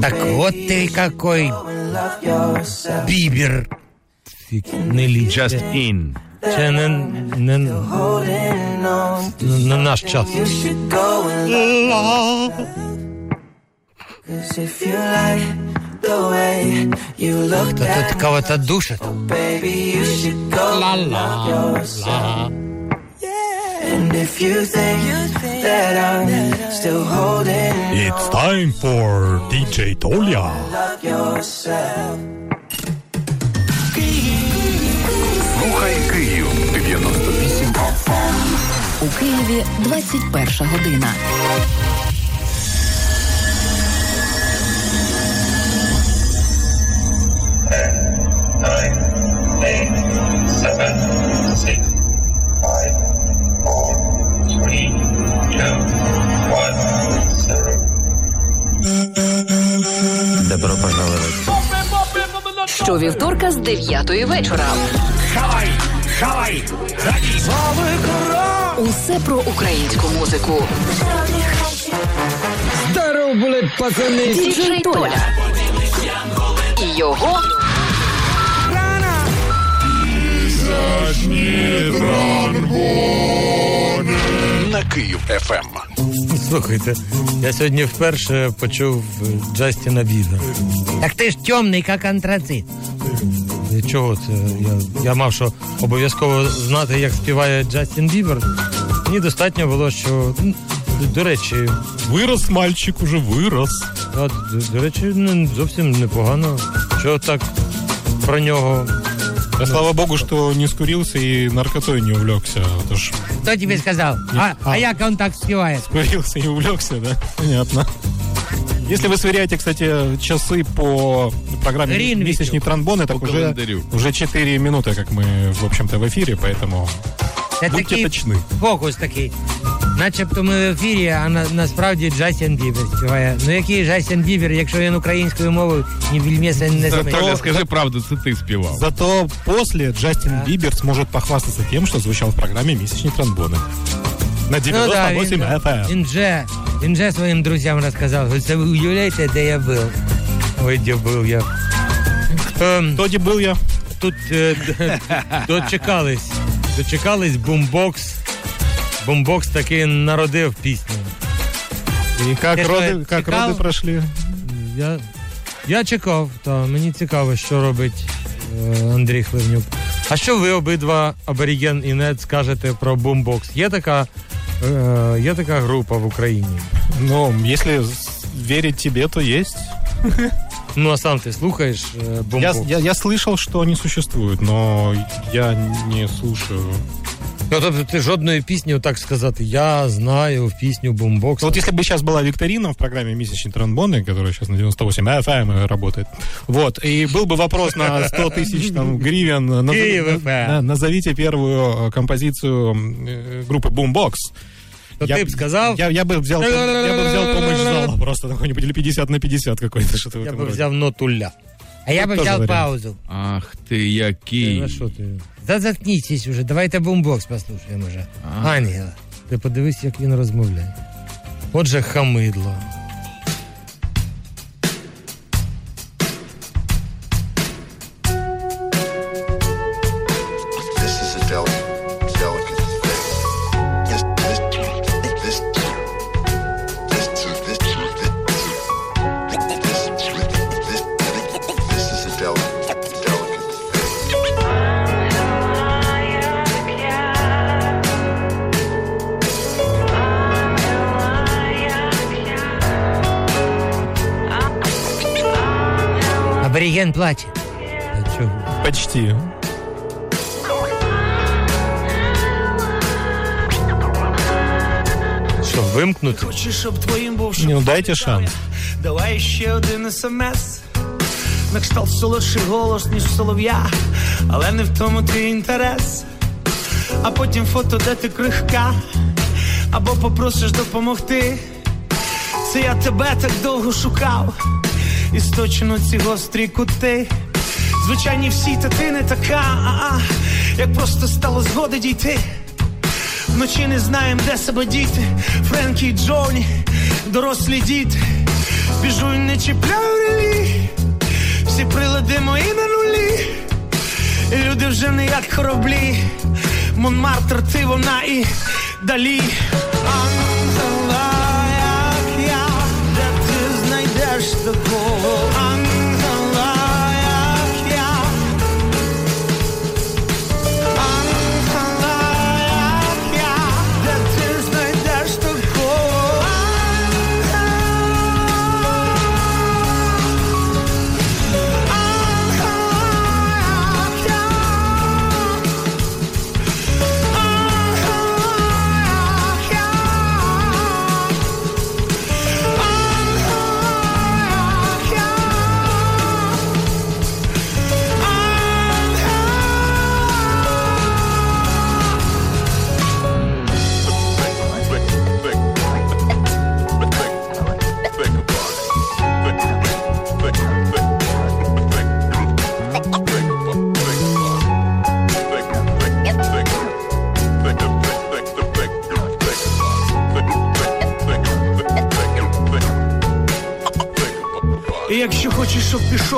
Так вот ты какой love yourself. бібер. Не ліч. Just in. Це не, не, Holding on, не наш час. you should go and love Cause if you like the way you look Та that тут кого-то душит. baby, you should go And if you think that I'm still holding It's time for DJ Tolia. love yourself. Слухай Київ 98 У Києві 21 година. Добро пожаловать. Щовівторка з 9 вечора. Хавай! Хавай! Усе про українську музику. Здоров були, пацани. Діджей Толя. І його на Київ Ем. ФМ. Слухайте, я сьогодні вперше почув Джастіна Біда. Так ти ж темний, як антрацит. Чого це? Я, я мав що обов'язково знати, як співає Джастін Бібер. Мені достатньо було, що до речі, Вирос мальчик, уже вирос. а, до, до речі, не зовсім непогано. Що так про нього. Да, слава богу, что не скурился и наркотой не увлекся. Ж Хто тобі сказав? А, а як він так співає? скурился и увлекся, да? Понятно. Если вы сверяете, кстати, часы по программе Гринвичу. «Месячный тромбон», так По уже, календарю. уже 4 минуты, как мы, в общем-то, в эфире, поэтому Це будьте такий точны. фокус такий. Начебто ми в ефірі, а на, насправді Джастін Бібер співає. Ну який Джастін Бібер, якщо він українською мовою ні вільмеса не Зато- знає. Толя, скажи правду, це ти співав. Зато после Джастин Бибер сможет похвастаться тем, что звучал в программе «Месячные тромбоны». На 98 він, FM. він, же, він же своїм друзям розказав, це ви уявляєте, де я був. Ой, де був я. Ем, Тоді был я. тут е, д- дочекались. Дочекались бумбокс. Бумбокс таки народив пісню. И как, Ты что, роды, как чекал? роды прошли? Я, я чекав, та мені цікаво, що робить е, Андрій Хливнюк. А що ви обидва, Аборіген і Нед, скажете про бумбокс? Є така, е, є така група в Україні. Ну, если с- верить тебе, то есть. Ну, а сам ти слухаєш е, Я, бумбокс? я, я слышал, что они существуют, но я не слушаю. Ну, тобто ти жодної пісні, так сказати, я знаю в пісню бумбокс. Вот если бы сейчас была викторина в программе «Месячные тромбоны», которая сейчас на 98 FM работает, вот, и был бы вопрос на 100 тысяч там, гривен, назови- Киев FM. да, назовите первую э, композицию э, группы Boombox. То ти б сказав, я, Я, я бы взял, я бы взял помощь зала просто какой-нибудь или 50 на 50 какой-то, что-то в этом б роде. взяв нотуля. А я бы взял паузу. Ах Ти, який. на що ти? Да заткнітесь уже, давайте бумбокс послухаємо вже. Ангела. Ти подивись, як він розмовляє. Отже, хамидло. Почти. Що, вимкнути? Хочу, щоб твоїм був Не, ну дайте шанс. Давай ще один смс. На кшталт солодший голос, ніж солов'я, але не в тому твій інтерес. А потім фото, де ти крихка, або попросиш допомогти. Це я тебе так довго шукав, і сточено ці гострі кути. Звичайні всі, та ти не така, а-а, як просто стало згоди дійти. Вночі не знаєм, де себе діти. Френкі і Джоні, дорослі діти. Біжу і не чіпляю релі. Всі прилади мої на нулі. І люди вже не як кораблі. Монмартр, ти вона і далі. Ангела,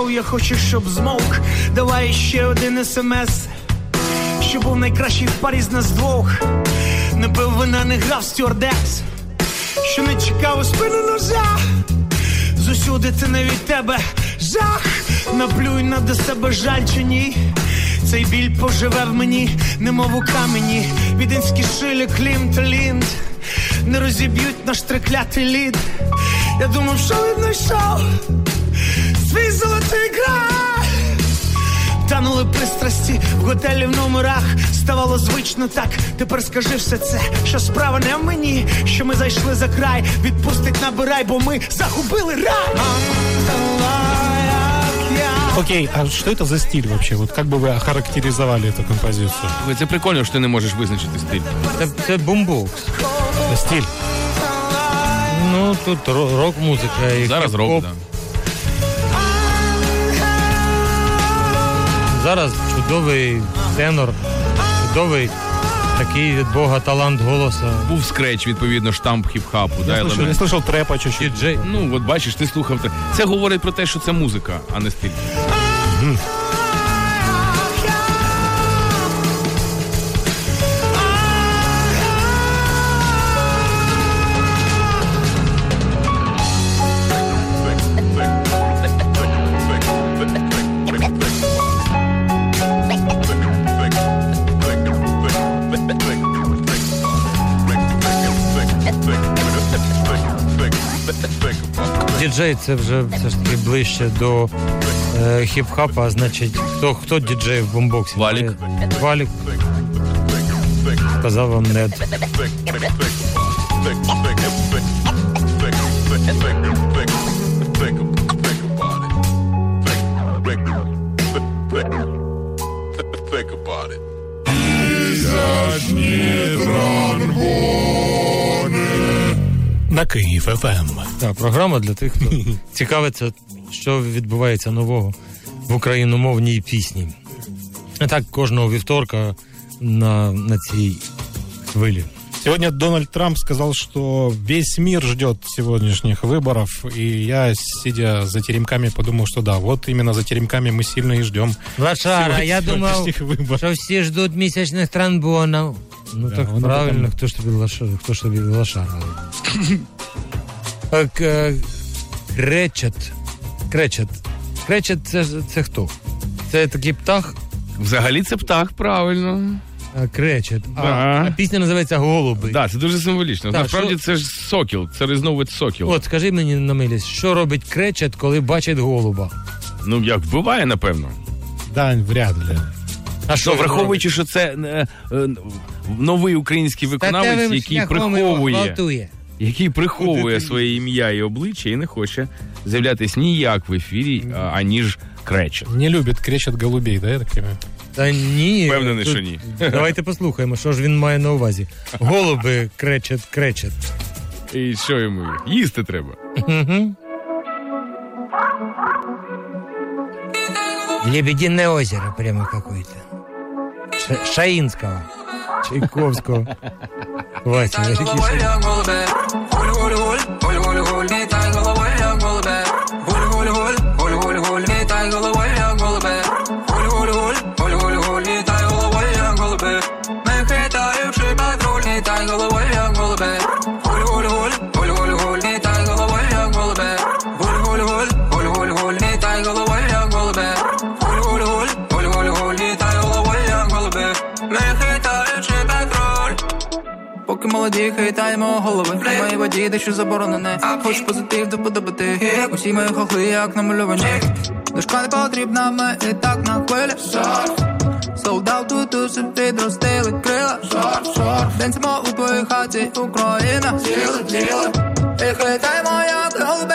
щоб я хочу, щоб змовк. Давай ще один смс. Що був найкращий в парі з нас двох. Не пив вина, не грав стюардес. Що не чекав у спину ножа. Зусюди ти не від тебе жах. Наплюй на до себе жаль чи ні. Цей біль поживе в мені, немов у камені. Віденські шилі, клім та лінд. Не розіб'ють наш триклятий лід. Я думав, що віднайшов свій золотий край. Танули пристрасті в готелі в номерах. Ставало звично так. Тепер скажи все це, що справа не в мені, що ми зайшли за край. Відпустить набирай, бо ми загубили рай. Ангела, як я. Окей, а что это за стиль вообще? Вот как бы вы охарактеризовали эту композицию? Це прикольно, що ти не можеш визначити стиль. Це, це бумбокс. Стиль. Ну, тут ро- рок-музика і Зараз хіп-хоп. рок, да. Зараз чудовий тенор, чудовий такий від Бога талант голоса. Був скреч, відповідно, штамп хіп-хапу. Да, Я слышал, я елемент. слышал трэпа чуть-чуть. Діджей. Ну, от бачиш, ти слухав. те. Це говорить про те, що це музика, а не стиль. Діджей це вже все ж таки ближче до е, хіп-хапа, а значить, хто, хто діджей в бомбоксі? Валік. Е, Валік. Сказав вам нед. Think about it. На Киев ФМ. Так, програма для тих, хто цікавиться, що відбувається нового в україномовній пісні. А так кожного вівторка на, на цій хвилі. Сегодня Дональд Трамп сказал, что весь мир ждет сегодняшних выборов, и я, сидя за теремками, подумал, что да, вот именно за теремками мы сильно и ждем Лошара, я думав, сегодняшних выборов. що всі ждуть місячних тромбонів. Ну Да, так воно правильно, потім- хто ж тобі лошара, хто ж тобі лошара. Так, е, Кречет. Кречет. Кречет це, це хто? Це такий птах, Взагалі це птах, правильно. кречет. А, Да. а пісня називається Голуби. Так, да, це дуже символічно. Так, Насправді що- це ж сокіл, це різновид сокіл. От, скажи мені на милість, що робить кречет, коли бачить голуба? Ну як вбиває, напевно. Да, вряд ли. А Що, він враховуючи, що це е, е, новий український виконавець, який приховує. Який приховує своє ім'я і обличчя і не хоче з'являтись ніяк в ефірі, а, аніж кречет. Не любит кречет голубей, да, я так понимаю? Та ні. Впевнений, що ні. Давайте послухаємо, що ж він має на увазі. Голуби кречет, кречет. І що йому? Їсти треба. Угу. Лебединое озеро прямо какое-то. Ша- Шаинского. Чайковского. Вася, який Поки молоді хитаємо голови В моїй воді дещо заборонене Хоч позитив доподобати. Усі мої хохли як намальовані. Дошка не потрібна, ми і так на хвилі. Тут усе підростили крила. Денцемо у твоїй хаті Україна І хитаємо як голуби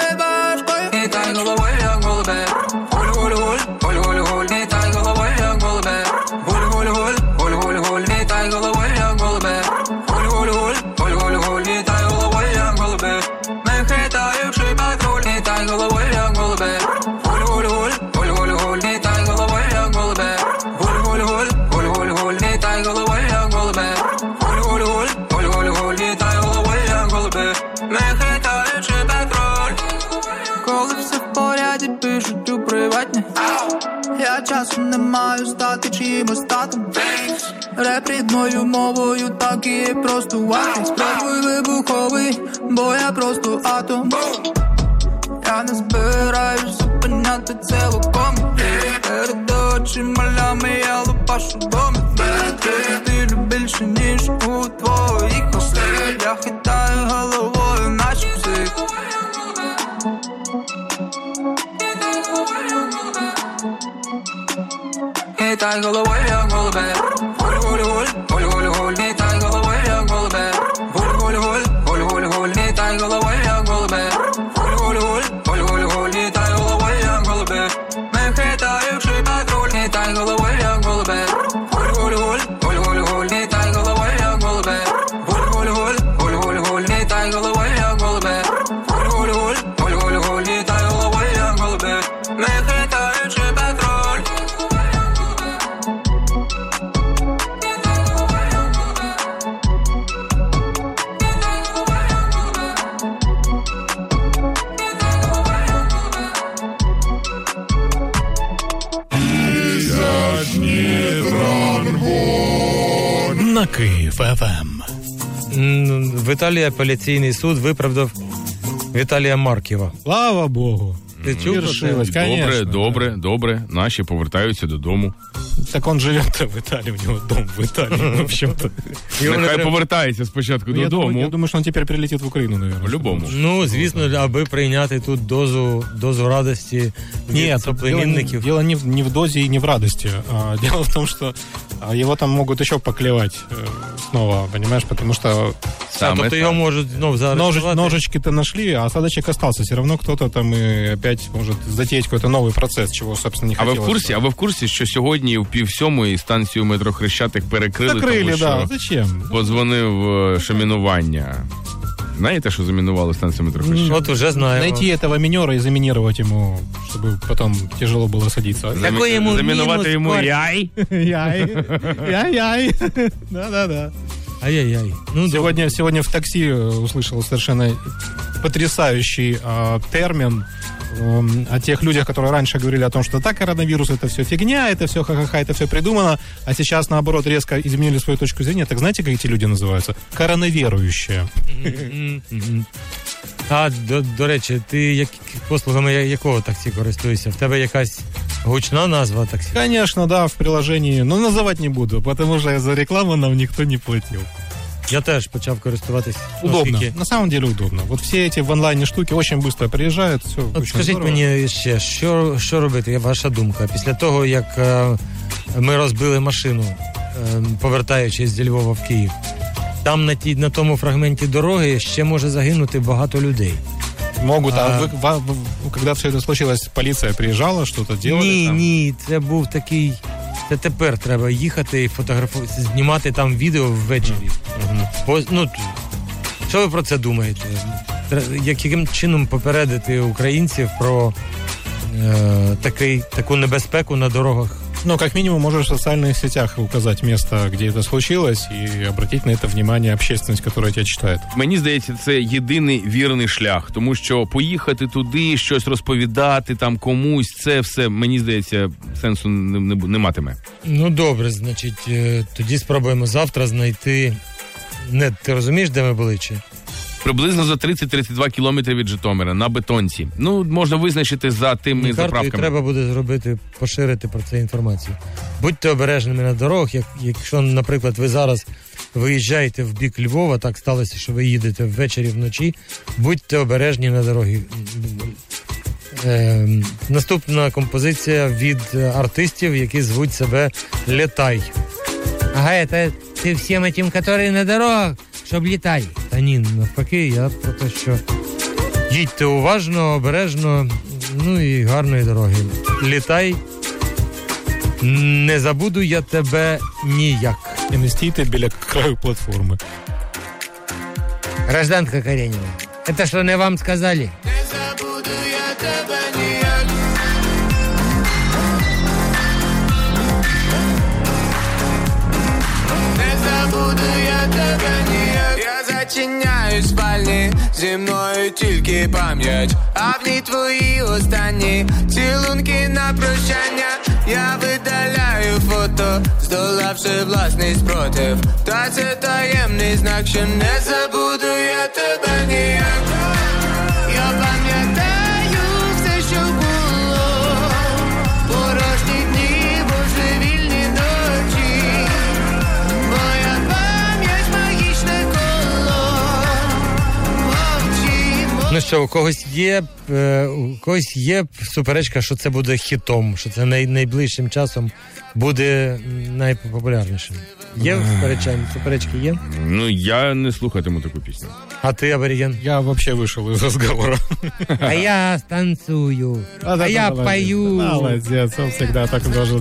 Коли все в поряді пишуть у приватні. Я часу не маю стати чимось татом. Реп рідною мовою так і просто ватий Спробуй вибуховий, бо я просто атом. Я не збираюсь зупиняти це луком Перед очима лями я лупашу доми Стилю більше, ніж у твоїх усіх Я хитаю головою, Хитай головою, як голубе Гуль-гуль-гуль, гуль-гуль-гуль Літай На Київ ФМ. В Італії апеляційний суд виправдав Віталія Марківа. Слава Богу. Ти чув про це? Добре, конечно. добре, добре. Наші повертаються додому. Так он живет в Италии, у него дом в Италии, в общем-то. Його не Нехай треба- повертається спочатку Ну, Я думаю, я додому. думаю, что он теперь прилетит в Украину, наверное. По-любому. Ну, звісно, аби прийняти тут дозу, дозу радості від Нет, дело, не, соплемінників. дело не, в, не в дозе и не в радости. А, дело в том, что а, его там могут еще поклевать э, снова, понимаешь, потому что А, Саме тобто так. його можуть знов ножи- заарештувати. ножички-то нашли, а осадочек остался. Все равно кто-то там и опять может затеять какой-то новый процесс, чего, собственно, не А ви в хотелось. курсі? А ви в курсі, що сьогодні в пів сьомої станцію метро Хрещатик перекрили, Закрыли, тому що да. Зачем? позвонив е, шамінування. Знаєте, що замінували станцію метро Хрещатик? От уже знаємо. Найти этого минера и заминировать ему, чтобы потом тяжело было садиться. Замі- Такої йому Замінувати мінус йому квартир. яй. Яй, яй-яй. Да-да-да. Ай-яй-яй. Ну, Сегодня, сегодня в такси э, услышал совершенно потрясающий а, термин эм, о тех людях, которые раньше говорили о том, что так, коронавирус это все фигня, это все ха-ха-ха, это все придумано, а сейчас, наоборот, резко изменили свою точку зрения. Так знаете, как эти люди называются? Коронаверующие. Мгм, мгм. А, до, до речі, ти як, послугами я- якого таксі користуєшся? В тебе якась гучна назва таксі? Конечно, да, в приложении, но называть не буду, потому что за рекламу нам никто не платил. Я теж почав користуватись. Удобно. оскільки- На самом деле удобно. Вот все эти в онлайне штуки очень быстро приезжают, все От очень скажіть здорово. мені ще, що, що робити, ваша думка? Після того, як е, ми розбили машину, е, повертаючись зі Львова в Київ, там на, тій, на тому фрагменті дороги ще може загинути багато людей. Могут, а, А- вы- ва- в- когда все это случилось, полиция приезжала, что-то делали ні, там? ні, це був такий. це тепер треба їхати і фотографувати, знімати там відео ввечері. Бо, ну, що ви про це думаєте? Яким чином попередити українців про е, такий, таку небезпеку на дорогах Ну, как минимум, можешь в социальных сетях указать место, где это случилось, и обратить на это внимание общественность, которая тебя читает. Мені здається, це єдиний вірний шлях, тому що поїхати туди, щось розповідати там комусь, це все мені здається сенсу не, не, не матиме. Ну добре, значить, е, тоді спробуємо завтра знайти. Не, ти розумієш, де ми були? Чи? Приблизно за 30-32 кілометри від Житомира на бетонці. Ну можна визначити за тими Карту і треба буде зробити, поширити про це інформацію. Будьте обережними на дорогах. Як, якщо, наприклад, ви зараз виїжджаєте в бік Львова, так сталося, що ви їдете ввечері вночі, будьте обережні на дорогі. Е, наступна композиція від артистів, які звуть себе Летай. Ага, це ти всім тим, які на дорогах, щоб літати. Та ні, навпаки, я про те, що їдьте уважно, обережно, ну і гарної дороги. Літай. Не забуду я тебе ніяк. І не стійте біля краю платформи. Гражданка Каренина, это что, не вам сказали? Не забуду Я зачиняюсь в спальні, зі мною тільки пам'ять, а в ній твої останні цілунки на прощання. Я видаляю фото, здолавши власний спротив. Та це таємний знак, що не забуду я тебе ніяк. Ну що, у когось є, е, у когось є суперечка, що це буде хітом, що це най, найближчим часом буде найпопулярнішим. Є суперечання? Суперечки є? Ну я не слухатиму таку пісню. А ти, абориген? Я вообще вышел из разговора. А я станцую, а, я пою. Молодец, он всегда так должен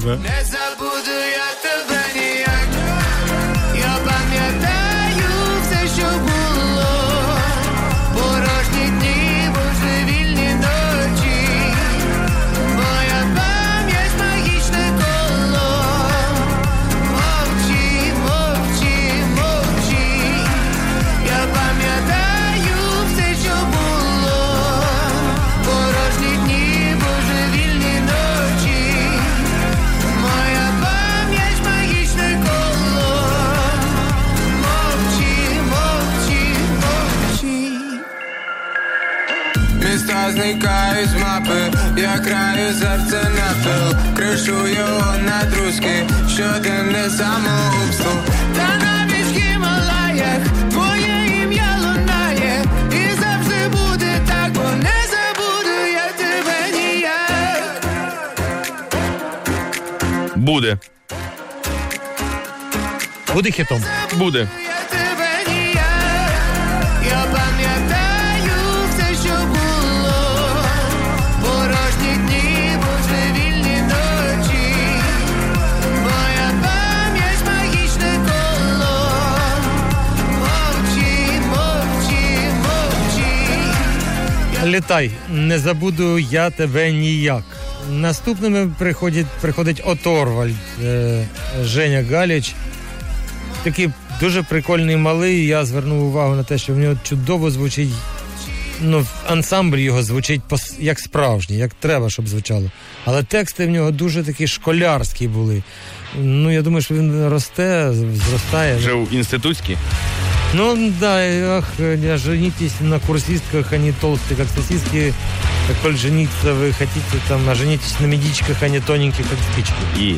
краю серце напил, кришу його на друзки, щоденне самогубство. Та навіть в Гімалаях твоє ім'я лунає, і завжди буде так, бо не забуду я тебе ніяк. Буде, Буде хітом. буде. Літай, не забуду я тебе ніяк. Наступними приходить, приходить Оторвальд е, Женя Галіч. Такий дуже прикольний малий. Я звернув увагу на те, що в нього чудово звучить. Ну, ансамбль його звучить як справжній, як треба, щоб звучало. Але тексти в нього дуже такі школярські були. Ну, я думаю, що він росте, зростає. Вже у інститутській. Ну да, и, ах, не женитесь на курсистках, они толстые, как сосиски. Так коль жениться вы хотите, там, а женитесь на медичках, они тоненькие, как спички. І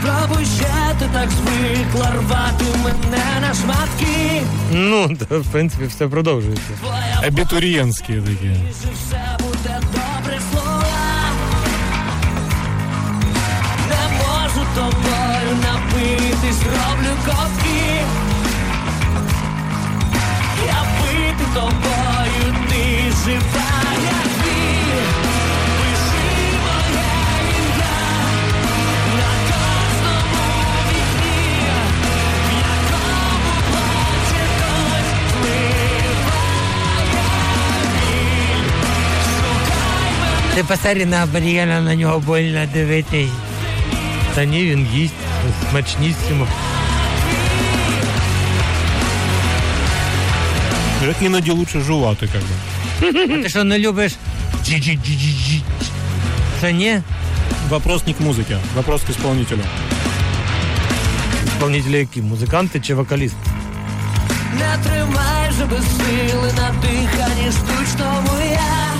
Спробуй ще ти так звикла рвати мене на шматки. Ну, да, в принципі, все продовжується. Абитуриентские такие. Що все буде добре слова. Не можу тобою напитись, роблю ковтки. Я пити тобою, ти жива, як вір. Пиши моє ім'я на кожному вікні, в якому плаче хтось зливає біль. Шукай мене. Ти посмотри на Абріеля, на нього больно дивитись. Та ні, він їсть смачнісімо. Как іноді лучше жувати, как бы. А ти що не любиш? Джі-джі-джі-джі-джі? Це ні? Вопрос не к музыке, вопрос к исполнителю. Исполнителі які? Музиканти чи вокалісти? Не тримай же без сили на диханні штучному я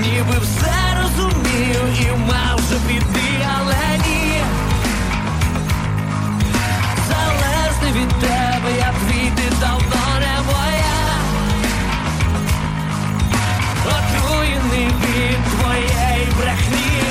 Ніби все розумів і мав вже піти, але ні. Залежний від тебе, я твій, давно не моя. Отруєний від твоєї брехні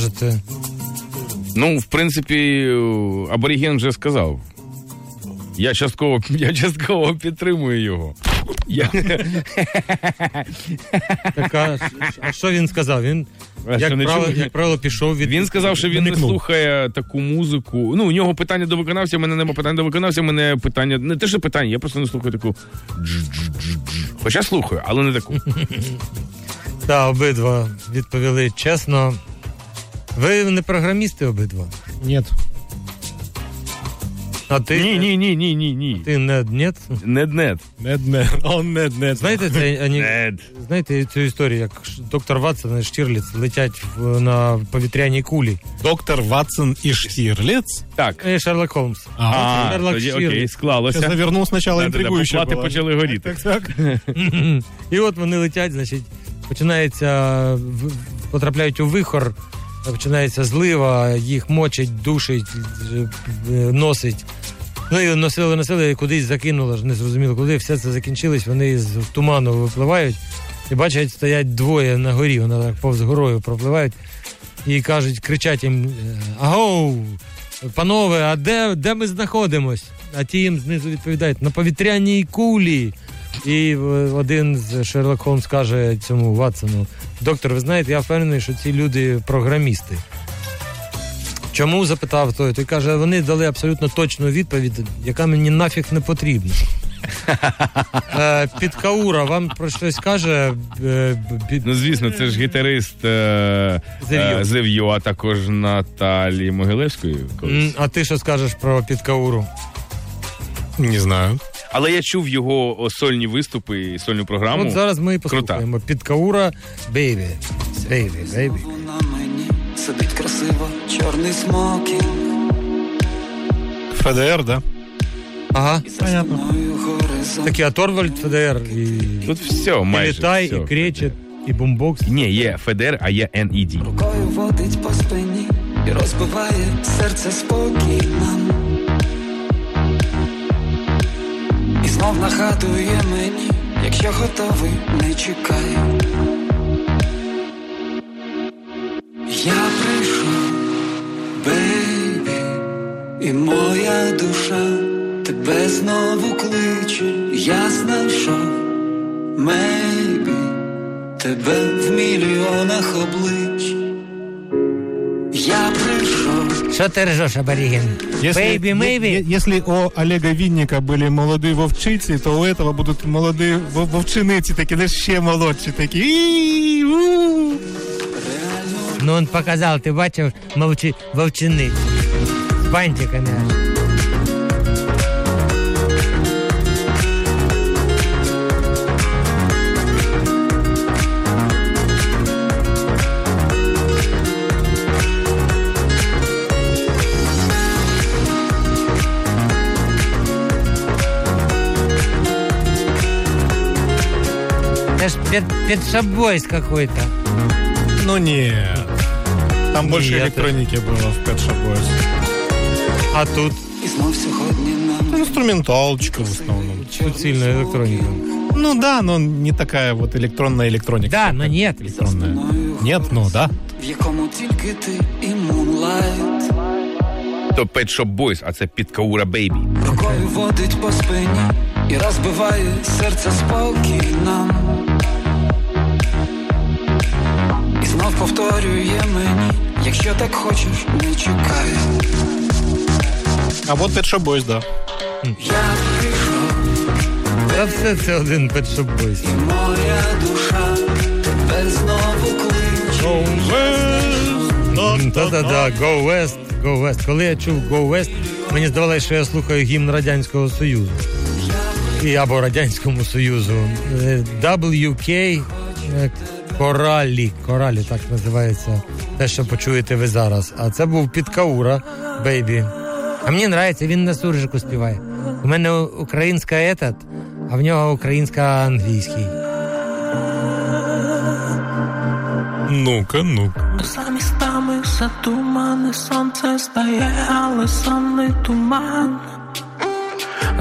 скажете? Ну, в принципі, аборіген вже сказав. Я частково, я частково підтримую його. Я, Так, а, а що він сказав? Він, А що, як, не правило, чув? як правило, пішов від. він сказав, що він не слухає таку музику. Ну, у нього питання до виконавця, у мене нема питання до виконавця, у мене питання. Не те, що питання, я просто не слухаю таку. дж-дж-дж-дж. Хоча слухаю, але не таку. Так, обидва відповіли чесно. Ви не програмісти обидва. Нет. А ти? Ні, ні, ні, ні, ні, ні. Ти не нет? Нед, нед. Он нед, нед. Знаєте, це, ані... Нед. Знаєте цю історію, як доктор Ватсон і Штірліц летять в, на повітряній кулі. Доктор Ватсон и Штирлиц. Так. І Шерлок Холмс. А, Шерлок тоді окей, склалося. Сначала Да-да-да, интригующе поплати было. почали горіти. Так, так. І от вони летять, значить, починається, потрапляють у вихор, починається злива, їх мочить, душить, носить. Ну і носили, носили, і кудись закинуло, ж не зрозуміло куди. Все це закінчилось, вони з туману випливають і бачать, стоять двоє на горі, вони так повз горою пропливають і кажуть, кричать їм: е, Агоу, панове, а де, де ми знаходимось? А ті їм знизу відповідають на повітряній кулі. І один з Шерлок Холмс каже цьому Ватсону: доктор, ви знаєте, я впевнений, що ці люди програмісти. Чому запитав той? Той каже, вони дали абсолютно точну відповідь, яка мені нафіг не потрібна. Е, Підкаура вам про щось каже. е, бі- Ну, звісно, це ж гітарист е, Зев'йо. е, а також Наталі Могилевської. М. А ти що скажеш про підкауру? Не знаю. Але я чув його сольні виступи і сольну програму. От зараз ми і Крута. послухаємо. Підкаура, бейбі. Бейбі, бейбі. На мені сидить красиво чорний смокінг ФДР, да? Ага. і за спиною горизонт. Такі, а Торвальд ФДР і, Тут все і літай, все. і кречет, і бумбокс. Ні, є ФДР, а є NED. Рукою водить по спині і розбиває серце спокійно. Знов нагадує мені, якщо готовий, не чекай. Я прийшов, бейбі, і моя душа тебе знову кличе, я знайшов, мейбі, тебе в мільйонах облич. Я прийшов. Що ти ржеш, аборіген? Бейбі, е- мейбі? е- если у Олега Винника были молодые вовчицы, то у этого будут молодые вов- вовчиниці, такі, знаєш, ще молодші, такі. «І, у». Ну, він показав, ти бачив мовчи, вовчини. З бантиками. аж. Это ж пет, петшабойс какой-то. Ну нет. Там больше Нет. электроники было в Pet Shop Boys. А тут? І знов сьогодні нам Ну, Инструменталочка в основном. Суцільна електроніка. Ну да, но не такая вот электронная электроника. Да, но нет. Электронная. Нет, ну да. в якому тільки ти і Moonlight То Pet Shop Boys, а це Підкаура Бейбі. Рукою водить по спині і розбиває серце спокій Повторює мені, якщо так хочеш, не чекай. А вот Pet Boys, да. Я прийшов, Та все це один петшабойс. моя душа тебе знову кличе. Та-та-та, Go West, Go West. Коли я чув Go West, мені здавалося, що я слухаю гімн Радянського Союзу. І або Радянському Союзу. Е, WK е, Коралі. Коралі так називається. Те, що почуєте ви зараз. А це був Підкаура, Бейбі. А мені подобається, він на суржику співає. У мене українська етат, а в нього українська англійський. Ну-ка, ну-ка. За містами за тумани, сонце стає, але сонний туман.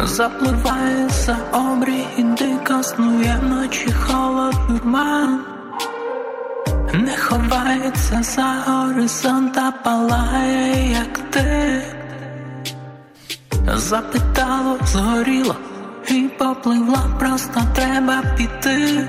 Запливає за обрій і дико снує ночі холод дурман. Не ховається за горизонт, а палає, як ти. Запитало, згоріло і попливла, просто треба піти.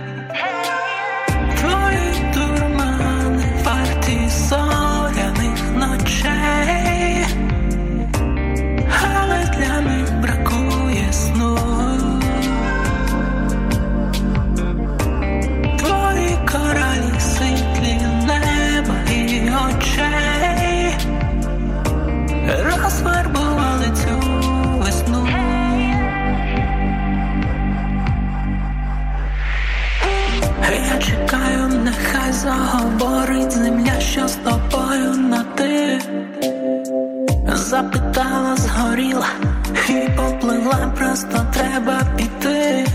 Заговорить земля, що з тобою на ти. Запитала, згоріла і попливла, просто треба піти.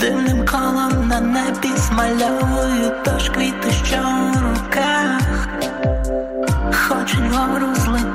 Дивним колом на небі змальовую тож квіти, що в руках. Хочуть вгору злетіти,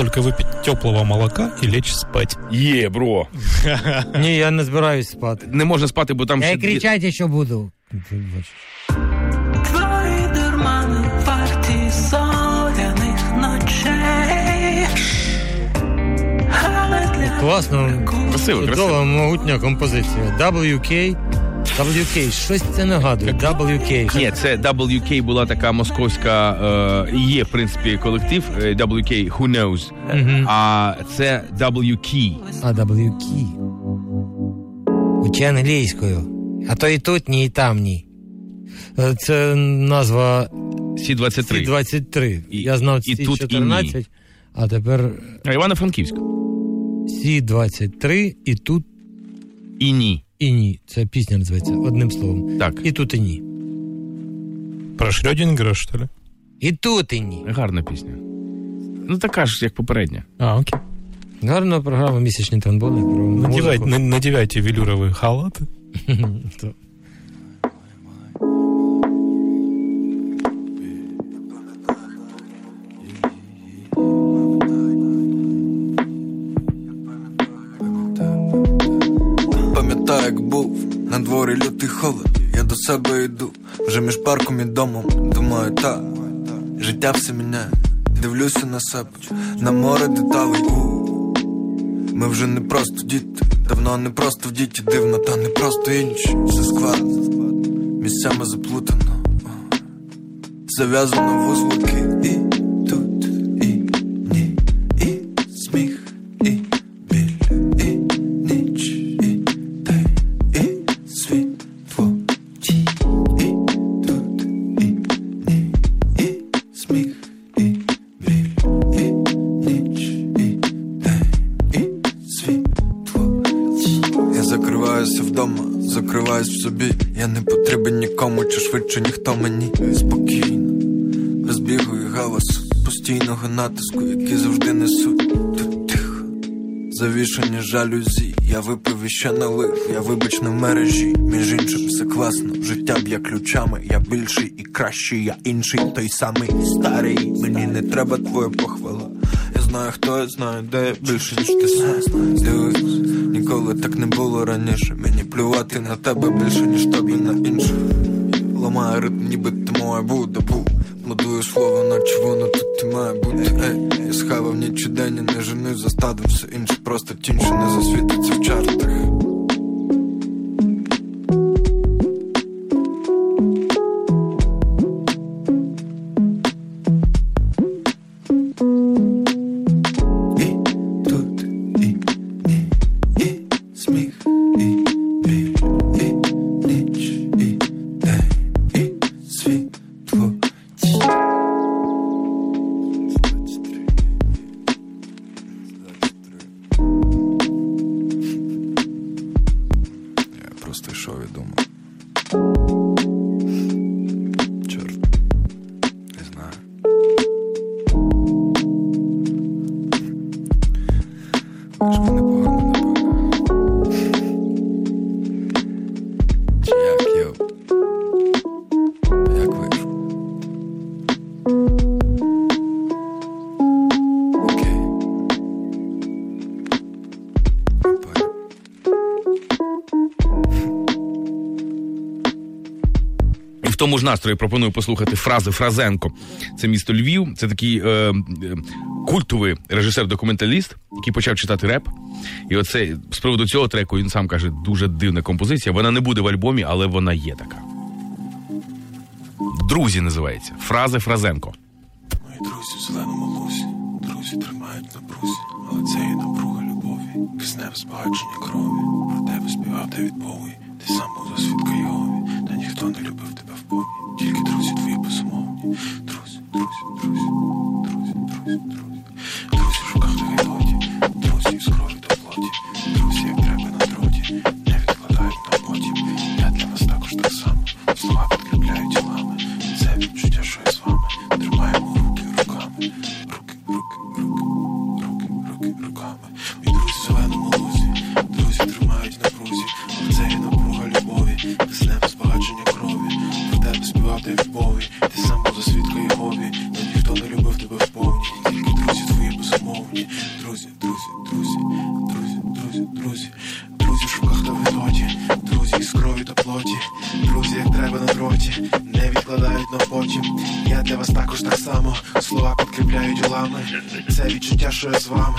только выпить теплого молока и лечь спать. Є, бро. Ні, я не збираюсь спати. Не можна спати, бо там Я ще і дві- кричати, що буду. Твої дурмани варті зоряних ночей. Але для Класно. Красиво, Чудова, могутня композиція. WK. WK, щось це нагадує. WK. Ні, це WK була така московська, е, є, в принципі, колектив е, WK, Who Knows. Мгм. А це WK. А WK. Учи англійською. А то і тут, ні, і там, ні. Е, Це назва Сі-23. Сі-23. Я знав і тут, і Сі-14, а тепер А Івано-Франківськ. Сі 23 і тут І ні і ні. Це пісня називається одним словом. Так. І тут і ні. Про Шрёдингера, что ли? І тут і ні. Гарна пісня. Ну така ж, як попередня. А, окей. Гарна програма місячні транболи. Про Надевайте, музику. на- надевайте велюровые халаты. холод. Я до себе йду, вже між парком і домом. Думаю, та життя все міняє. Дивлюся на себе, на море деталей. Ми вже не просто діти, давно не просто в діті дивно, та не просто інші. Все складно, місцями заплутано. Зав'язано вузлики і натиску, який завжди несуть. Тут тихо, завішані жалюзі. Я випив і ще налив, я вибач не в мережі. Між іншим, все класно. Життя б'є ключами. Я більший і кращий, я інший, той самий старий. Мені не треба твоя похвала. Я знаю, хто я знаю, де я більше, ніж ти сам. Дивись, ніколи так не було раніше. Мені плювати на тебе більше, ніж тобі на інших. Ламаю ритм, ніби ти моя буде був. Модую слово, наче воно тут і має бути. Ей, я схавав ніч і день, я не женусь за стадом, все інше, просто тінь, що не засвітиться в чартах. Настрої пропоную послухати фрази Фразенко. Це місто Львів. Це такий е, е, культовий режисер-документаліст, який почав читати реп. І оце з приводу цього треку він сам каже, дуже дивна композиція. Вона не буде в альбомі, але вона є така. Друзі називається. Фрази Фразенко. Мої друзі в зеленому лузі, друзі тримають на брузі, але це і напруга любові, кисневе збагачення крові. Про тебе співав Девід Боуї, ти сам був за свідка тебе співав Девід ти сам був за свідка Єгові, та ніхто не любив тебе вповні, тільки друзі твої безумовні. Друзі, друзі, друзі, друзі, друзі, друзі, друзі в шуках та видоті, друзі із крові та плоті, друзі, як треба на дроті, не відкладають на потім. Я для вас також так само, слова підкріпляють ділами. Це відчуття, що я з вами.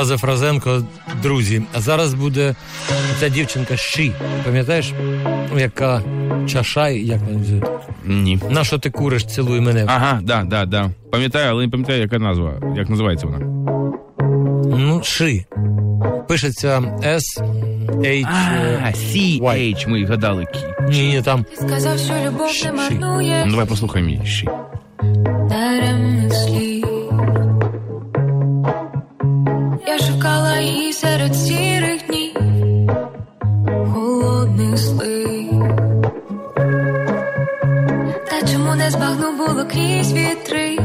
Е, Фраза Фразенко, друзі. А зараз буде ця дівчинка Ші. Пам'ятаєш, яка чашай, як вона називається? Ні. На що ти куриш, цілуй мене. Ага, да, да, да. Пам'ятаю, але не пам'ятаю, яка назва, як називається вона. Ну, Ши. Пишеться S H А, C-H, ми гадали. Ні, ні, там Сказав, що любов не марнує Ну, давай послухаємо її. Серед сірих днів, холодних слив. Та чому не збагну було крізь вітри,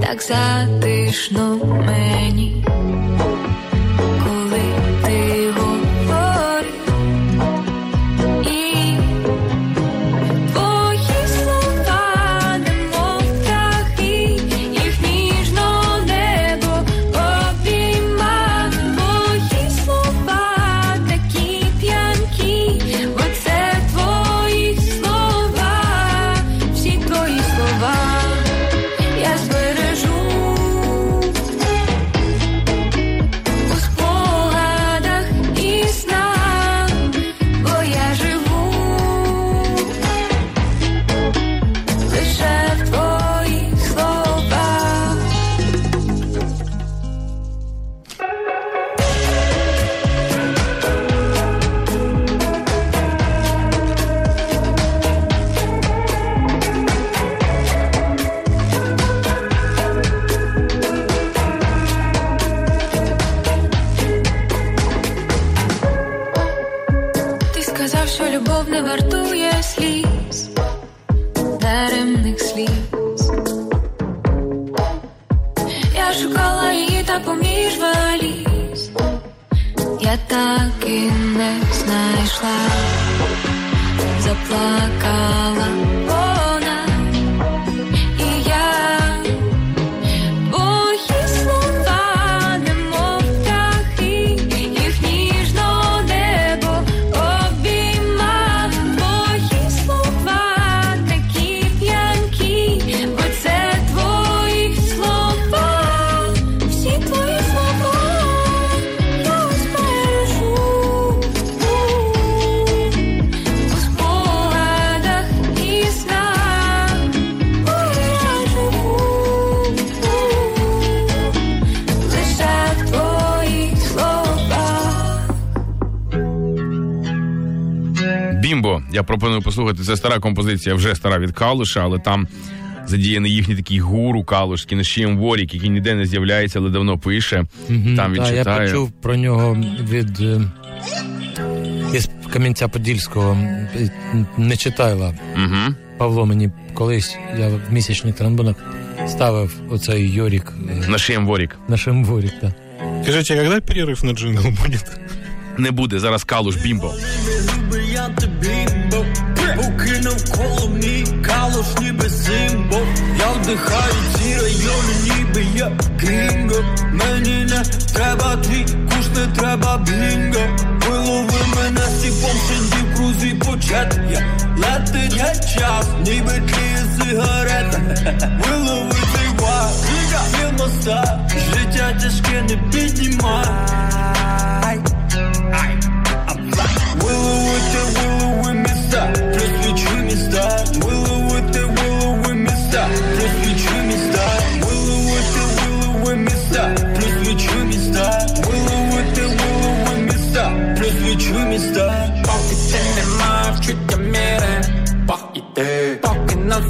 так затишно послухати. Це стара композиція, вже стара від Калуша, але там задіяний їхній такий гуру Калушський, Нащієм Ворік, який ніде не з'являється, але давно пише. Мгм, Там він та, я читає. почув про нього від е, із Кам'янця Подільського. Е, Не Угу. Павло мені колись, я в місячних трамбунах ставив оцей Йорік. е, Нащієм Ворік. Нашим Ворік, так. Скажите, а когда перерыв на джингл будет? не буде. Зараз калуш бімбо. Люби я тобі, мій калош ніби символ Я вдихаю ці райони, ніби я грінго Мені не треба твій куш, не треба бінго. Вилови мене сіпом сидів крузі почет. Я летить геть час, ніби тліє сигарета. Вилови цей вайб, від моста Життя тяжке не піднімай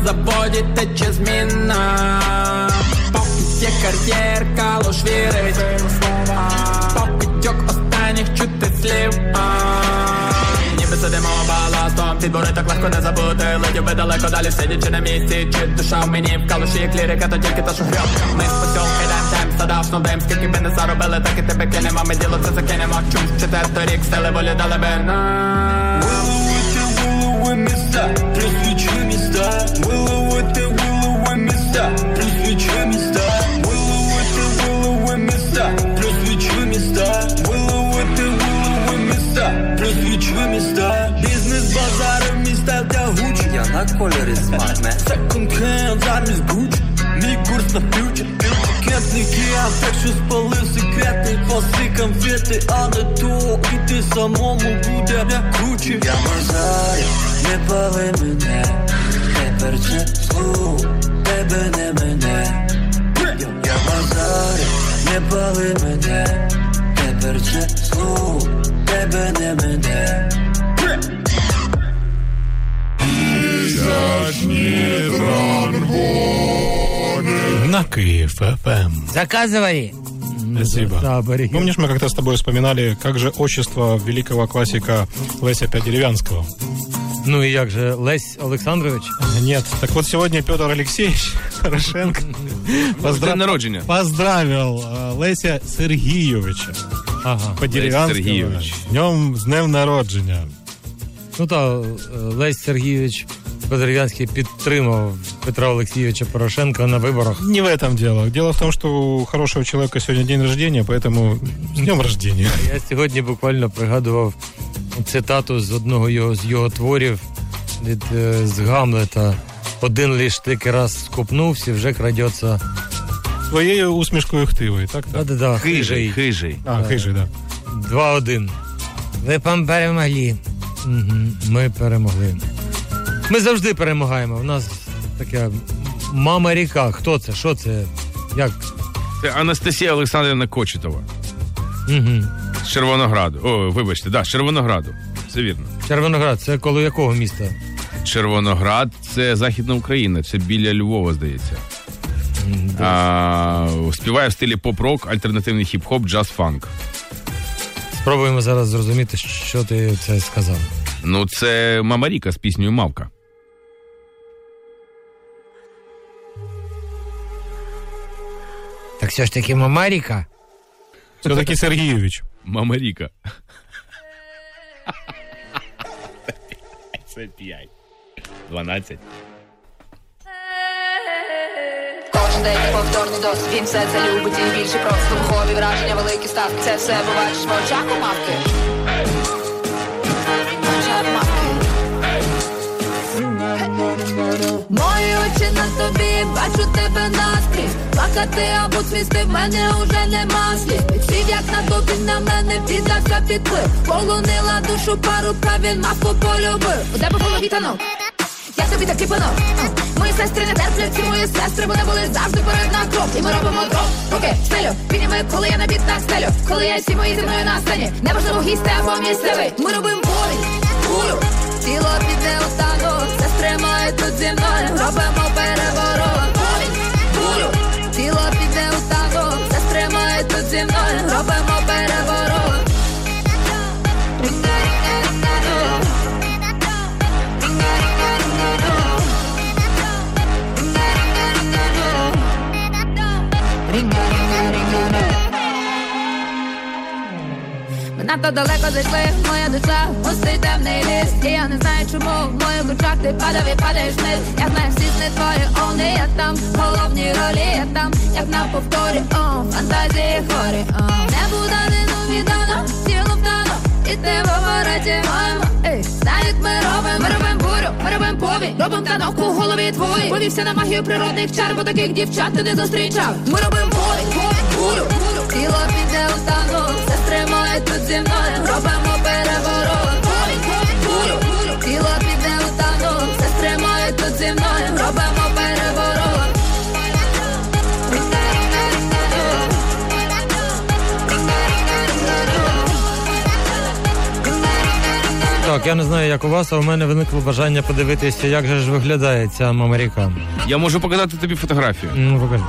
заводі тече зміна, поки є кар'єр, калош вірить, поки дьок останніх чути слів. Ніби сидимо баластом, ці двори так легко не забути. Ледів би далеко далі сидячи на місці Чи душа в мені в калуші як лірика, то тільки та, що грьом Ми з посьолки йдем, темп, стада основним Скільки би не заробили, так і тебе кинемо. Ми діло це закинемо, чум четвертий рік Стели волі дали би нам. Міста, міста, виловити, вилови міста, присвічу міста, виловити, вилови міста, присвічу міста, міста, присвічу міста, бізнес базари міста тягучі. Я на кольорі смарне. Секонд-хенд замість Гуч, мій курс на фьючер, Пакетники, я так що спалив секретний Коси конфети, а не то. І ти самому буде не круче. Я базарю, не пали мене Тепер це слух, тебе не мене Я базарю, не пали мене Тепер це слух, тебе не мене На Киев ФМ. Заказывали. Спасибо. Да, барыги. Помнишь, мы как-то с тобой вспоминали, как же отчество великого классика Леся Деревянского? Ну і як же, Лесь Олександрович? Нет. Так вот, сегодня Петр Алексеевич Порошенко День народження. поздравил э, Леся Сергійовича Ага. по деревянскому. Днем, з днем народження. Ну та е, Лесь Сергійович Подерев'янський підтримав Петра Олексійовича Порошенка на виборах. Не в этом дело. Дело в том, что у хорошего человека сегодня день рождения, поэтому с днем рождения. Я сьогодні буквально пригадував цитату з одного його з його творів від е, з Гамлета. Один лиш тільки раз скопнувся, вже крадеться. Своєю усмішкою хтивою, так? так? Да-да-да, Хижий, хижий. хижий. А, хижий, да. 2-1. Ви пан перемогли. Угу, ми перемогли. Ми завжди перемагаємо. У нас така мама ріка. Хто це? Що це? Як? Це Анастасія Олександрівна Кочетова Угу. з Червонограду. О, вибачте, да, з Червонограду. Все вірно. Червоноград, це коло якого міста? Червоноград це Західна Україна, це біля Львова, здається. А, співає в стилі поп-рок, альтернативний хіп-хоп, джаз-фанк. Спробуємо зараз зрозуміти, що ти це сказав. Ну, це Мама Ріка з піснею Мавка. Так все ж таки Мамаріка. Все-таки Сергійович. Мама Ріка. Це 5. 12. Кожен день повторний досвід, він все це любить і більше просто вхові враження, великі ставки. Це все побачиш в очах у мавки. Мої очі на тобі, бачу тебе наскрізь Плакати або цвісти в мене уже нема слів. Підсів як на тобі на мене піддався підплив. Полонила душу пару правильно мавку полюбив. У тебе було вітано. Я тобі так типано Мої сестри не терплять, мої сестри Вони були завжди перед на крок І ми робимо крок, руки, стелю. Підніми, коли я на біт так стелю. Коли я всі мої зі мною на сцені. Неважливо гісти або місцевий. Ми робимо бой, кулю Тіло піде у танок Сестри мають тут зі мною. Робимо переворот Надто далеко зайшли, моя душа густий темний ліс. І я не знаю, чому в моїх очах ти падав і падаєш вниз. Я знаю всі сни твої овни, я там. В головній ролі, я там, як на повторі, о, фантазії хорі, о Не буде віддано, тіло вдано, і ти в обороті моєму, ей як ми робимо, ми робимо бурю, ми робимо повінь. Робимо танок у голові твоїй. Повівся на магію природних чар, бо таких дівчат ти не зустрічав. Ми робимо я не знаю, як у вас, а у мене виникло бажання подивитися, як же ж виглядає ця мамаріка. Я можу показати тобі фотографію. Ну, покажи.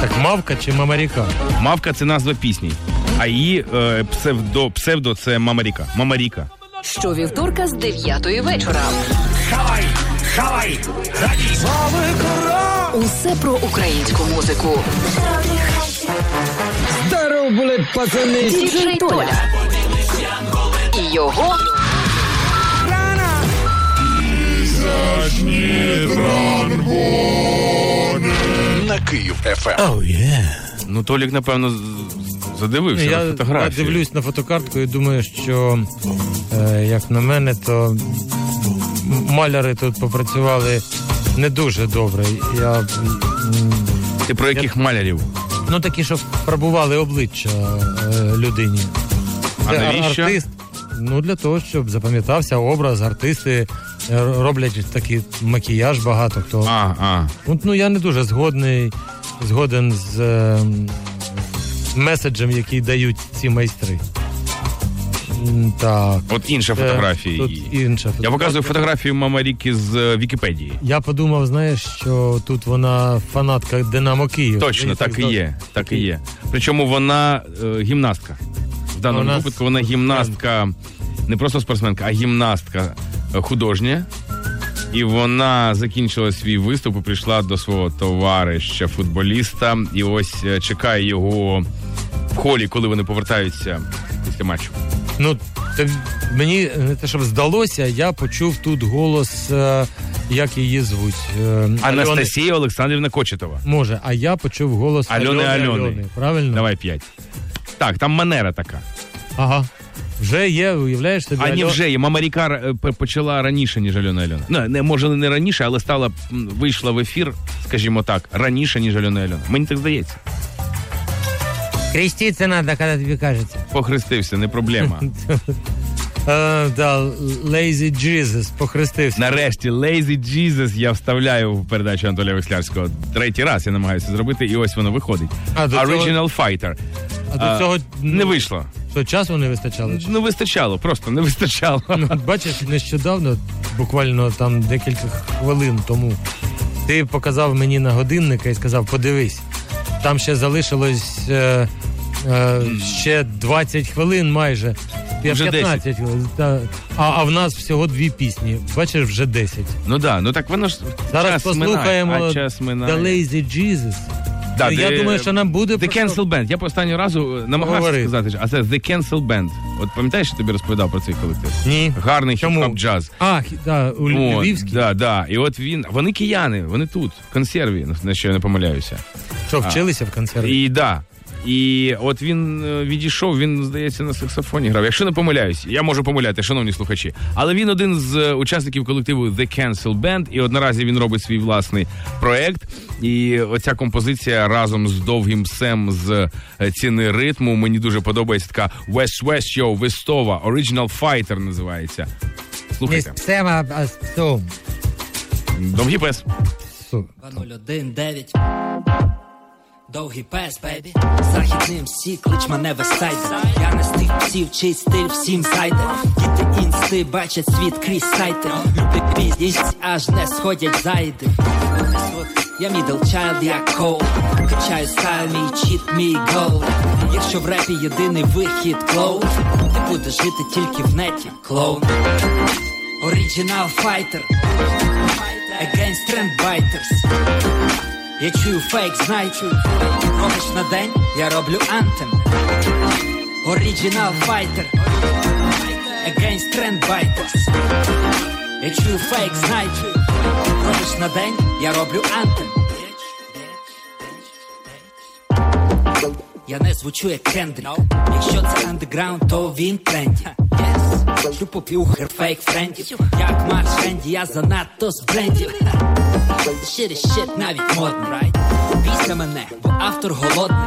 Так, мавка чи мамаріка? Мавка це назва пісні, а її е, псевдо, псевдо це Мамаріка. Мамаріка. Щовівторка з 9 вечора. Хавай, хавай, радість. Усе про українську музику. Здоров були, пацани. Діджей Толя. І його На Київ ФМ. Oh, yeah. Ну, Толік, напевно, задивився Я, на я фотографію. дивлюсь на фотокартку і думаю, що е, як на мене, то маляри тут попрацювали не дуже добре. Я, Ти про яких малярів? Ну такі, що пробували обличчя е, людині. А навіщо? Артист, ну для того, щоб запам'ятався образ, артисти е, роблять такий макіяж багато хто. А, а. Ну я не дуже згодний, згоден з е, меседжем, який дають ці майстри. Так. От інша фотографія. тут її. інша Я показую фотографію Мамаріки з е, Вікіпедії. Я подумав, знаєш, що тут вона фанатка Динамо Київ. Точно, так і є. Так і є. Причому вона е, гімнастка. В даному Вона випадку вона гімнастка, не просто спортсменка, а гімнастка е, художня. І вона закінчила свій виступ і прийшла до свого товариша, футболіста. І ось е, чекає його в холі, коли вони повертаються після матчу. Ну, це мені не те, щоб здалося, я почув тут голос, е, як її звуть. е, Альони- Анастасія Олександрівна Кочетова. Може, а я почув голос Альони Альони, Альони. Альони. Правильно? Давай п'ять. Так, там манера така. Ага. Вже є, уявляєш собі. А ні, Альо- вже є. Мама Ріка е, почала раніше, ніж Альона Альона. Ну, не, може, не раніше, але стала вийшла в ефір, скажімо так, раніше, ніж Альона Альона. Мені так здається. Креститься треба, коли тобі кажеться. Похрестився, не проблема. Е, да, Lazy Jesus, похрестився. Нарешті Lazy Jesus я вставляю в передачу Анатолія Веслярського. Третій раз я намагаюся зробити, і ось воно виходить. А, до цього- Original Fighter. А до цього не вийшло. То часу не вистачало? чи? Ну, вистачало, просто не вистачало. Ну, бачиш, нещодавно, буквально там декілька хвилин тому, ти показав мені на годинника і сказав: подивись, там ще залишилось е, е, ще 20 хвилин майже. Я Вже 15 хвилин. Та, а, а в нас всього дві пісні. Бачиш, вже 10. Ну да, ну так воно ж Зараз час послухаємо минає, а час минає. The Lazy Jesus. Да, я де- думаю, що нам буде The Cancel Band. Я по останнього разу е, намагався Говори. сказати, а це The Cancel Band. От пам'ятаєш, я тобі розповідав про цей колектив? Ні. Гарний Чому? хіп-хоп джаз. А, хі- да, у От, Львівській. Да, да. І от він. Вони кияни, вони тут, в консерві, на що я не помиляюся. Що, А. вчилися в концерті? І да. І от він е, відійшов, він, здається, на саксофоні грав. Якщо не помиляюсь, я можу помиляти, шановні слухачі. Але він один з е, учасників колективу The Cancel Band, і от наразі він робить свій власний проект. І оця композиція разом з довгим сем з е, ціни ритму мені дуже подобається. Така West West Show, Вестова, Original Fighter називається. Слухайте, Місцева а, сум. довгий пес. 019 Довгий пес, бейбі Західним всі, клич мене вестайдер Я не з тих псів, чий стиль всім зайде. Діти інсти бачать світ крізь сайти. Люблять пізність, аж не сходять зайди. Я мідл чайлд, я коу Качаю стайл, мій чіт, мій гол Якщо в репі єдиний вихід клоун Ти будеш жити тільки в неті, клоун. Оригінал файтер Against trendbiters Я чую фейк, знай. Робиш на день, я роблю антем. Оригінал файтер. Against trendbiters. Я чую фейк, знай, чую. Робиш на день, я роблю антем. Я не звучу як Кендрік. Якщо це андеграунд, то він тренді. Yes. Шлю поп'юхер фейк френдів. Як Марш Ренді, я занадто збрендів. Shit is shit, навіть модний. Right? Після мене, бо автор голодний.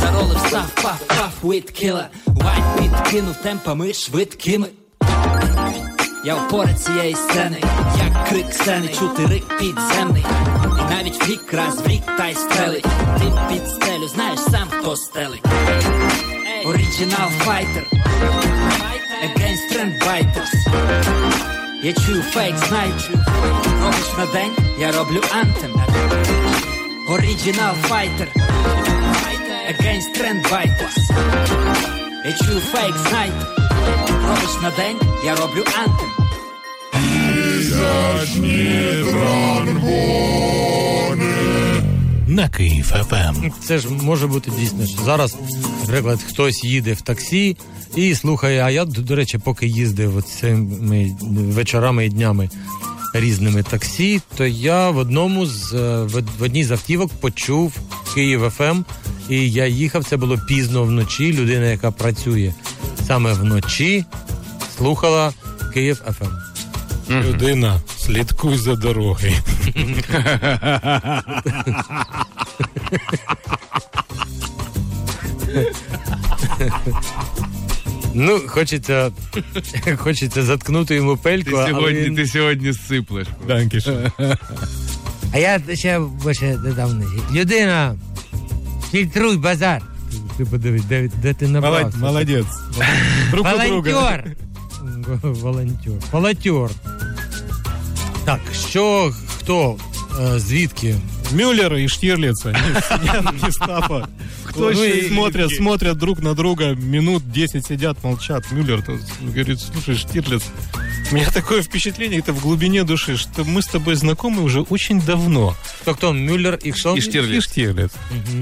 Заролив став, паф, паф, with killer. White підкинув темпами швидкими. Я опора цієї сцени, як крик сцени, чути рик підземний. Навіть флік раз в та й стрелить. Ти під стелю, знаєш сам, хто стелить. Оригінал файтер. Against trendbiters. Я чую фейк, знаю. Робиш на день, я роблю антем. Оригінал файтер. Against trendbiters. Я чую фейк, знай. Робиш на день, я роблю антем. На Київ ФМ. Це ж може бути дійсно, що зараз, наприклад, хтось їде в таксі і слухає. А я, до речі, поки їздив цими вечорами і днями різними таксі, то я в одному з е, в в одній з автівок почув Київ ФМ, і я їхав. Це було пізно вночі. Людина, яка працює саме вночі, слухала Київ ФМ. Людина, слідкуй за дорогою. Ну, хочеться, хочеться заткнути йому пельку. Ти сьогодні, він- ти сьогодні сиплеш. А я ще більше додав. Людина, фільтруй базар. Ти подивись, де, де ти набрався. Молодець. Друг. Волонтер. Волонтер. Волонтер. Так, що, хто, звідки? Мюллер и Штирлиц, гестапо. Кто Ну еще и смотрят, смотрят друг на друга, минут 10 сидят, молчат. Мюллер говорит, слушай, Штирлиц, у меня такое впечатление, это в глубине души, что мы с тобой знакомы уже очень давно. Кто кто, Мюллер и кто? И Штирлиц.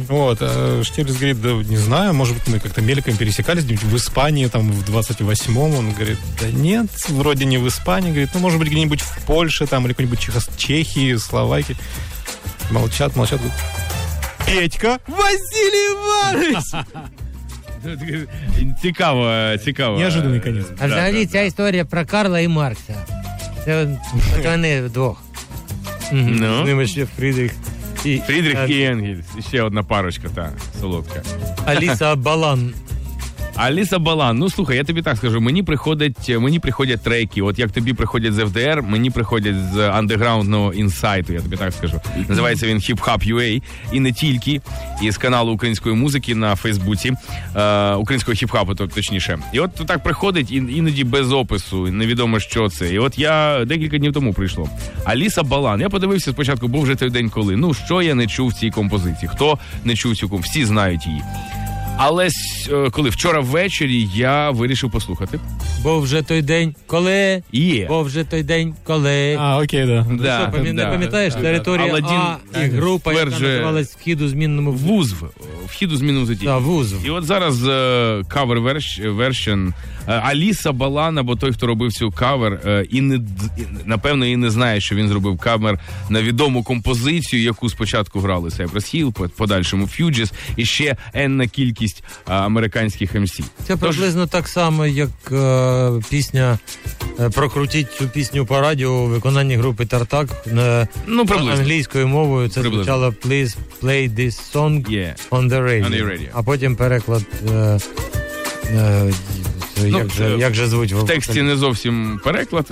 Вот, а Штирлиц говорит, да не знаю, может быть, мы как-то мельком пересекались где-нибудь в Испании, там, в 28-м. Он говорит, да нет, вроде не в Испании. Говорит, ну, может быть, где-нибудь в Польше, там, или какой-нибудь Чехос- Чехии, Словакии. Молчат, молчат. говорят, Петька! Василий Иванович! Цікаво, цікаво. Неожиданний конець. А взагалі ця історія про Карла і Маркса. Це от- от вони вдвох. Мгм. Ну? З ними ще Фрідрих і Фрідрих е, і Енгельс. І ще одна парочка, та, солодка. Аліса Балан. Аліса Балан, ну слухай, я тобі так скажу. Мені приходять, мені приходять треки. От як тобі приходять з FDR, мені приходять з андеграундного інсайту. Я тобі так скажу. Називається він Hip Hop UA. і не тільки із каналу української музики на Фейсбуці, е, українського хіп-хапу, то точніше. І от так приходить і іноді без опису, невідомо що це. І от я декілька днів тому прийшло. Аліса Балан. Я подивився спочатку, був вже той день, коли. Ну що я не чув в цій композиції? Хто не чув цю композицію? Всі знають її. Але с- е, коли вчора ввечері я вирішив послухати. Бо вже той день, коли. Є. Бо вже той день, коли. А, окей, да. Да, Що, пам'я- не да. пам'ятаєш, територія Аладдін, А і група, яка стверджує- називалась «Вхід у змінному Вузв. Вхід у зміну житті. Да, вузв. І от зараз е, кавер вершн Аліса Балан, або той, хто робив цю кавер, е, і не д- і, напевно і не знає, що він зробив кавер на відому композицію, яку спочатку грали Cypress Hill, по подальшому Fugees, і ще енна кількість е, американських МС. Це приблизно так само, як е, пісня е, прокрутіть цю пісню по радіо у виконанні групи Тартак на Ну, англійською мовою. Це Приблизно. звучало Please play this song Yeah. on the radio. On the radio. А потім переклад. Е, е, Ну, як, же, як же звуть В тексті не зовсім переклад.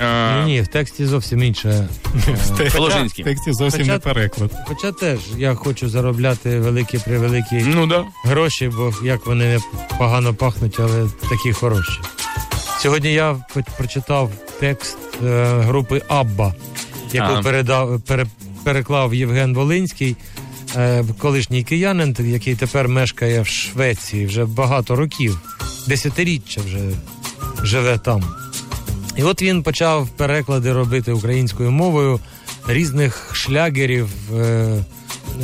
Ні, ні, в тексті зовсім інше. В тексті зовсім не переклад. Хоча теж я хочу заробляти великі превеликі Ну да. гроші, бо як вони не погано пахнуть, але такі хороші. Сьогодні я по- прочитав текст е, групи Абба, яку передав, пере, переклав Євген Волинський, колишній киянин, який тепер мешкає в Швеції вже багато років, десятиріччя вже живе там. І от він почав переклади робити українською мовою різних шлягерів е,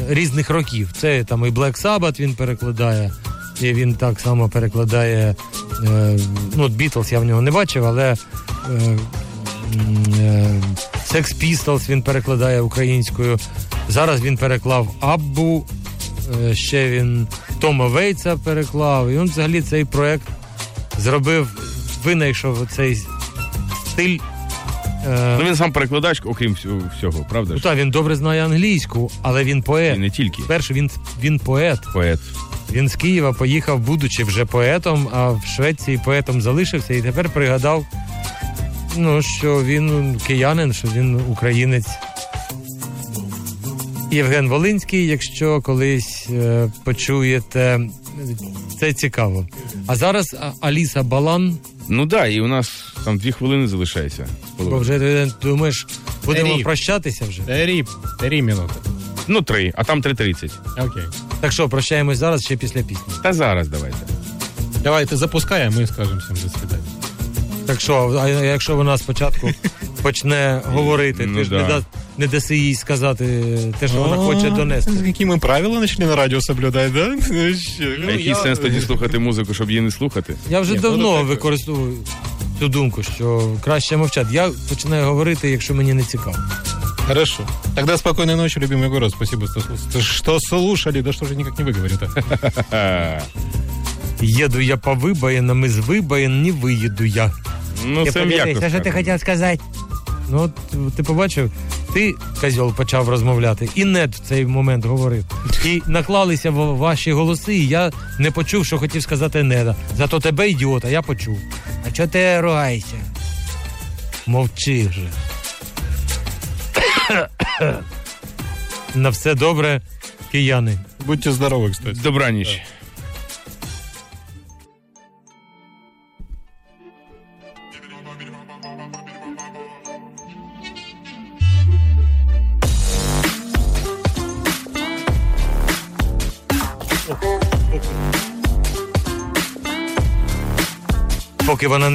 різних років. Це там і Black Sabbath він перекладає, і він так само перекладає. Е, ну, Beatles я в нього не бачив, але. Е, е, Sex Pistols він перекладає українською. Зараз він переклав Аббу, е, ще він Тома Вейтса переклав. І він взагалі цей проект зробив, винайшов цей стиль. е, Ну він сам перекладач, окрім всього, всього правда Ну так, він добре знає англійську, але він поет. І не тільки. Перше, він, він поет. Поет. Він з Києва поїхав, будучи вже поетом, а в Швеції поетом залишився і тепер пригадав, ну, що він киянин, що він українець. Євген Волинський, якщо колись е, почуєте, це цікаво. А зараз Аліса Балан, Ну так, да, і у нас там дві хвилини залишається. бо вже ти думаєш, будемо прощатися вже. Три, три минути. Ну, три, а там 3.30. Окей. Так що, прощаємось зараз чи після пісні? Та зараз давайте. Давайте запускаємо і скажемо всім до свидання. Так що, а якщо вона спочатку почне говорити, Ну ти ж да. не, да, не даси їй сказати те, що вона хоче донести. Які ми правила почали на радіо соблюдати, да? Ну, а який сенс тоді слухати музику, щоб її не слухати? Я вже давно ну, використовую цю думку, що краще мовчати. Я починаю говорити, якщо мені не цікаво. Хорошо. Тогда спокойной ночи, любимый город. Спасибо, что, что слушали. Да что же никак не выговорю-то. Їду я по вибоїнам, із вибоїн не виїду я. Ну, Я а що ти сказано. хотів сказати? Ну, от ти побачив, ти, козьол, почав розмовляти, і нед в цей момент говорив. І наклалися в- ваші голоси, і я не почув, що хотів сказати неда. Зато тебе, ідіота, я почув. А чого ти ругаєшся? Мовчи вже. На все добре, кияни. Будьте здоровы, кстати. Добраніч.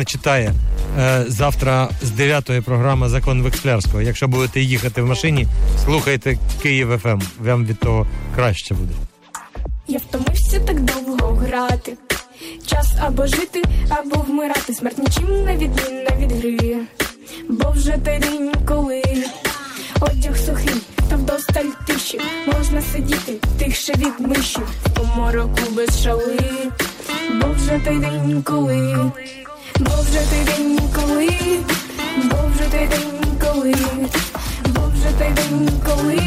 Читає. Е, завтра з 9 програма Закон Векслярського. Якщо будете їхати в машині, слухайте Київ ФМ. Вам від того краще буде. Я втомився так довго грати. Час або жити, або вмирати. Смерть нічим не відмінна від гри. Бо вже той день, коли одяг сухий, та вдосталь тиші. Можна сидіти тихше від миші, в помороку без шали. Бо вже той день, коли, бо вже той день, коли, бо вже той день, коли, бо вже той день, коли.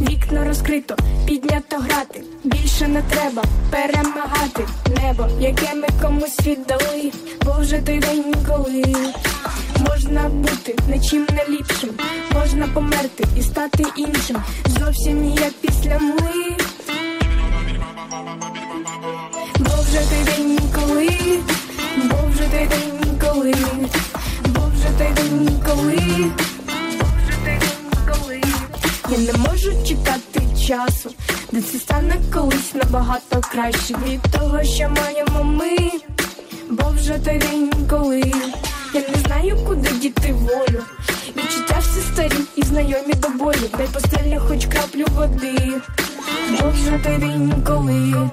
Вікно розкрито, піднято грати. Більше не треба перемагати небо, яке ми комусь віддали. Бо вже той день, коли можна бути нічим не ліпшим, можна померти і стати іншим. Зовсім як після мли. Бо вже той день, коли, бо вже той день, коли, бо вже той день, коли. Я не можу чекати часу, де це стане колись набагато краще від того, що маємо ми. Бо вже той день, коли я не знаю, куди діти волю. Відчуття всі старі і знайомі до болю. Дай постелі хоч краплю води. Бо вже той день, коли,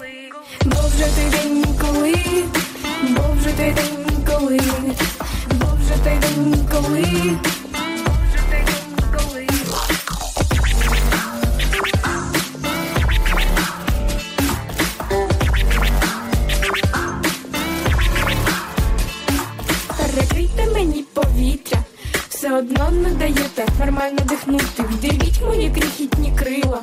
вже той день, коли, бо вже той день, коли, бо вже той день, коли. Перекрийте мені повітря, все одно не даєте нормально дихнути. Вдивіть мої крихітні крила.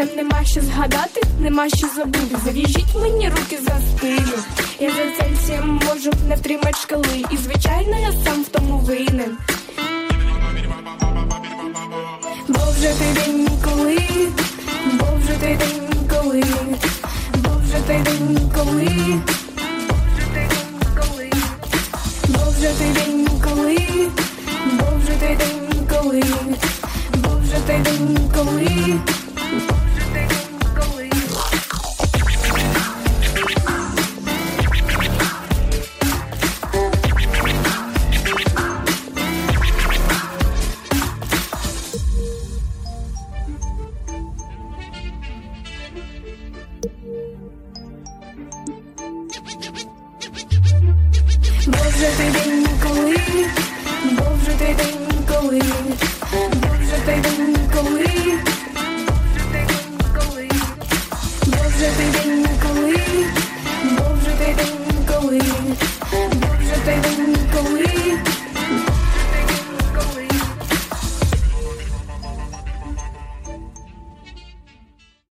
Нам нема що згадати, нема що забути. Зав'яжіть мені руки за спину. Я за Цельсієм можу не втримати шкали. І звичайно, я сам в тому винен. Бо вже той день, коли, бо вже той день, коли, бо вже той день, коли. Бо той день, коли, бо той день, коли, бо той день, коли.